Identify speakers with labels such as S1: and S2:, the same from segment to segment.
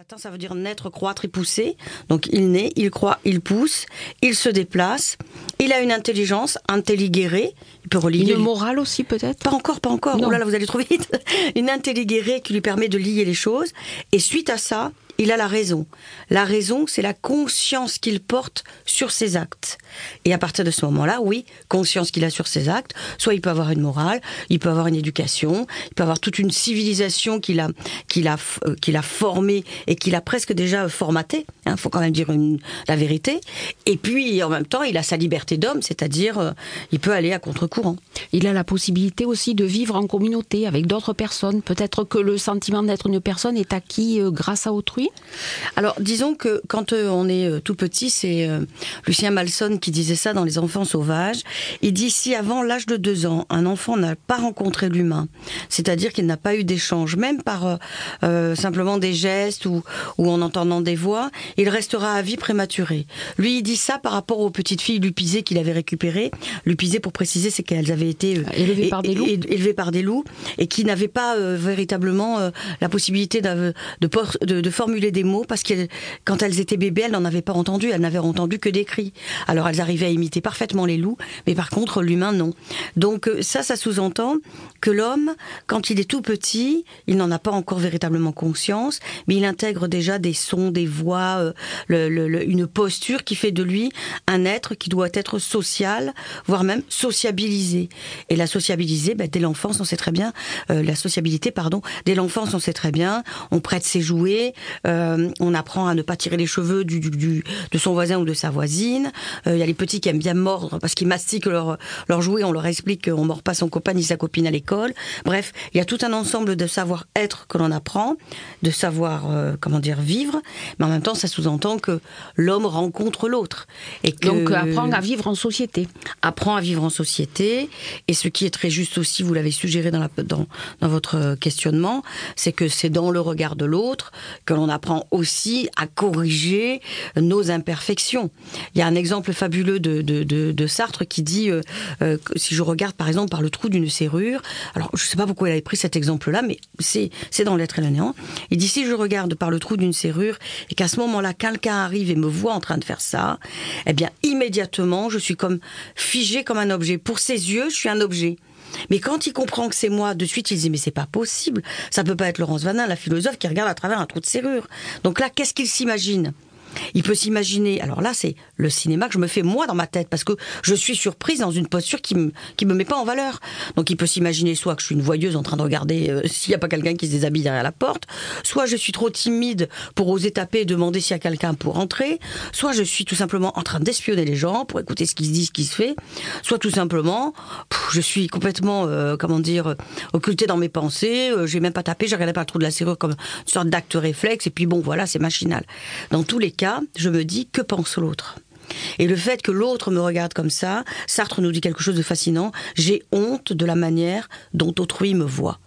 S1: latin, ça veut dire naître, croître et pousser. Donc il naît, il croît, il pousse, il se déplace. Il a une intelligence, intelligérée. Il peut relier.
S2: Une morale aussi peut-être?
S1: Pas encore, pas encore.
S2: Non.
S1: Oh là là, vous allez trop vite. Une intelligérée qui lui permet de lier les choses. Et suite à ça, il a la raison. La raison, c'est la conscience qu'il porte sur ses actes. Et à partir de ce moment-là, oui, conscience qu'il a sur ses actes, soit il peut avoir une morale, il peut avoir une éducation, il peut avoir toute une civilisation qu'il a, qu'il a, euh, qu'il a formée et qu'il a presque déjà formatée. Il faut quand même dire la vérité. Et puis, en même temps, il a sa liberté d'homme, c'est-à-dire, euh, il peut aller à contre-courant.
S2: Il a la possibilité aussi de vivre en communauté avec d'autres personnes. Peut-être que le sentiment d'être une personne est acquis euh, grâce à autrui.
S1: Alors, disons que quand euh, on est euh, tout petit, c'est euh, Lucien Malson qui disait ça dans Les Enfants sauvages. Il dit si avant l'âge de deux ans, un enfant n'a pas rencontré l'humain, c'est-à-dire qu'il n'a pas eu d'échange, même par simplement des gestes ou, ou en entendant des voix, il restera à vie prématuré. Lui, il dit ça par rapport aux petites filles lupisées qu'il avait récupérées. Lupisées, pour préciser, c'est qu'elles avaient été
S2: Élevées par des loups.
S1: é- é- élevées par des loups et qui n'avaient pas véritablement la possibilité de formuler des mots parce que quand elles étaient bébés, elles n'en avaient pas entendu, elles n'avaient entendu que des cris. Alors elles arrivaient à imiter parfaitement les loups, mais par contre l'humain non. Donc euh, ça, ça sous-entend que l'homme, quand il est tout petit, il n'en a pas encore véritablement conscience, mais il intègre déjà des sons, des voix, euh, une posture qui fait de lui un être qui doit être social, voire même sociabilisé. Et la sociabiliser, ben, dès l'enfance, on sait très bien, euh, la sociabilité, pardon, dès l'enfance, on sait très bien, on prête ses jouets, euh, on apprend à ne pas tirer les cheveux du, du- du- de son voisin ou de sa voisine. Euh, Il y a les petits qui aiment bien mordre parce qu'ils mastiquent leurs leur jouets, on leur explique qu'on mord pas son copain ni sa copine à l'école. Bref, il y a tout un ensemble de savoir-être que l'on apprend, de savoir, euh, comment dire, vivre, mais en même temps, ça sous-entend que l'homme rencontre l'autre. Et que
S2: Donc apprendre à vivre en société.
S1: apprend à vivre en société. Et ce qui est très juste aussi, vous l'avez suggéré dans, la, dans, dans votre questionnement, c'est que c'est dans le regard de l'autre que l'on apprend aussi à corriger nos imperfections. Il y a un exemple fabuleux de, de, de, Sartre qui dit, euh, euh, si je regarde par exemple par le trou d'une serrure, alors je ne sais pas pourquoi il avait pris cet exemple-là, mais c'est dans l'être et le néant. Il dit si je regarde par le trou d'une serrure et qu'à ce moment-là quelqu'un arrive et me voit en train de faire ça, eh bien immédiatement je suis comme figé comme un objet. Pour ses yeux, je suis un objet. Mais quand il comprend que c'est moi, de suite, il se dit mais c'est pas possible. Ça peut pas être Laurence Vanin, la philosophe, qui regarde à travers un trou de serrure. Donc là, qu'est-ce qu'il s'imagine? Il peut s'imaginer. Alors là, c'est le cinéma que je me fais moi dans ma tête parce que je suis surprise dans une posture qui me qui me met pas en valeur. Donc il peut s'imaginer soit que je suis une voyeuse en train de regarder euh, s'il y a pas quelqu'un qui se déshabille derrière la porte, soit je suis trop timide pour oser taper et demander s'il y a quelqu'un pour entrer, soit je suis tout simplement en train d'espionner les gens pour écouter ce qui se dit, ce qui se fait, soit tout simplement je suis complètement euh, comment dire occultée dans mes pensées, euh, j'ai même pas tapé, j'ai regardé par le trou de la serrure comme une sorte d'acte réflexe et puis bon voilà, c'est machinal. Dans tous les cas, je me dis que pense l'autre? Et le fait que l'autre me regarde comme ça, Sartre nous dit quelque chose de fascinant, j'ai honte de la manière dont autrui me voit.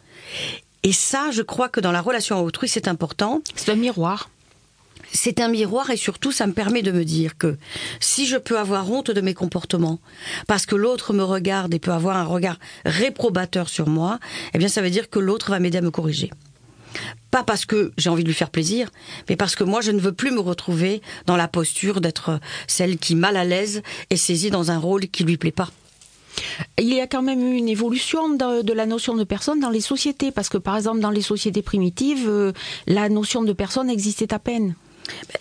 S1: Et ça, je crois que dans la relation à autrui, c'est important.
S2: C'est un miroir.
S1: C'est un miroir et surtout, ça me permet de me dire que si je peux avoir honte de mes comportements, parce que l'autre me regarde et peut avoir un regard réprobateur sur moi, eh bien, ça veut dire que l'autre va m'aider à me corriger. Pas parce que j'ai envie de lui faire plaisir, mais parce que moi, je ne veux plus me retrouver dans la posture d'être celle qui, mal à l'aise, est saisie dans un rôle qui lui plaît pas.
S2: Il y a quand même eu une évolution de, de la notion de personne dans les sociétés, parce que par exemple dans les sociétés primitives, euh, la notion de personne existait à peine.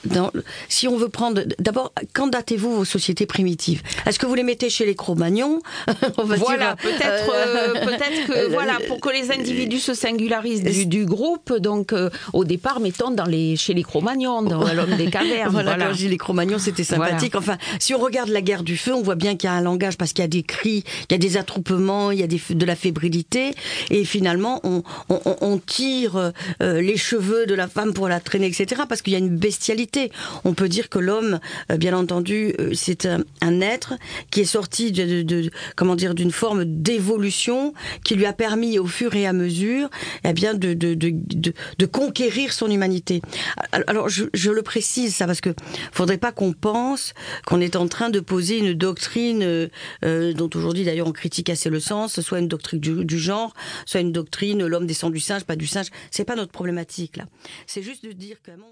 S1: Dans- si on veut prendre, d'abord, quand datez-vous vos sociétés primitives Est-ce que vous les mettez chez les Cro-Magnons
S2: Voilà, peut-être,
S1: euh,
S2: euh, peut-être que voilà, pour que les individus se singularisent du, du groupe, donc euh, au départ, mettons dans les chez les Cro-Magnons, dans l'homme des cavernes.
S1: Voilà,
S2: voilà.
S1: quand je dis les Cro-Magnons, c'était sympathique. Enfin, si on regarde la guerre du feu, on voit bien qu'il y a un langage parce qu'il y a des cris, il y a des attroupements, il y a des, de la fébrilité, et finalement, on, on, on- on tire euh, les cheveux de la femme pour la traîner, etc. Parce qu'il y a une On peut dire que l'homme, euh, bien entendu, euh, c'est un, être qui est sorti de, comment dire d'une forme d'évolution qui lui a permis, au fur et à mesure, eh bien, de, conquérir son humanité. Alors, je, le précise ça parce que faudrait pas qu'on pense qu'on est en train de poser une doctrine euh, dont aujourd'hui d'ailleurs on critique assez le sens, soit une doctrine du, du genre, soit une doctrine l'homme descend du singe, pas du singe. C'est pas notre problématique là. C'est juste de dire qu'à un moment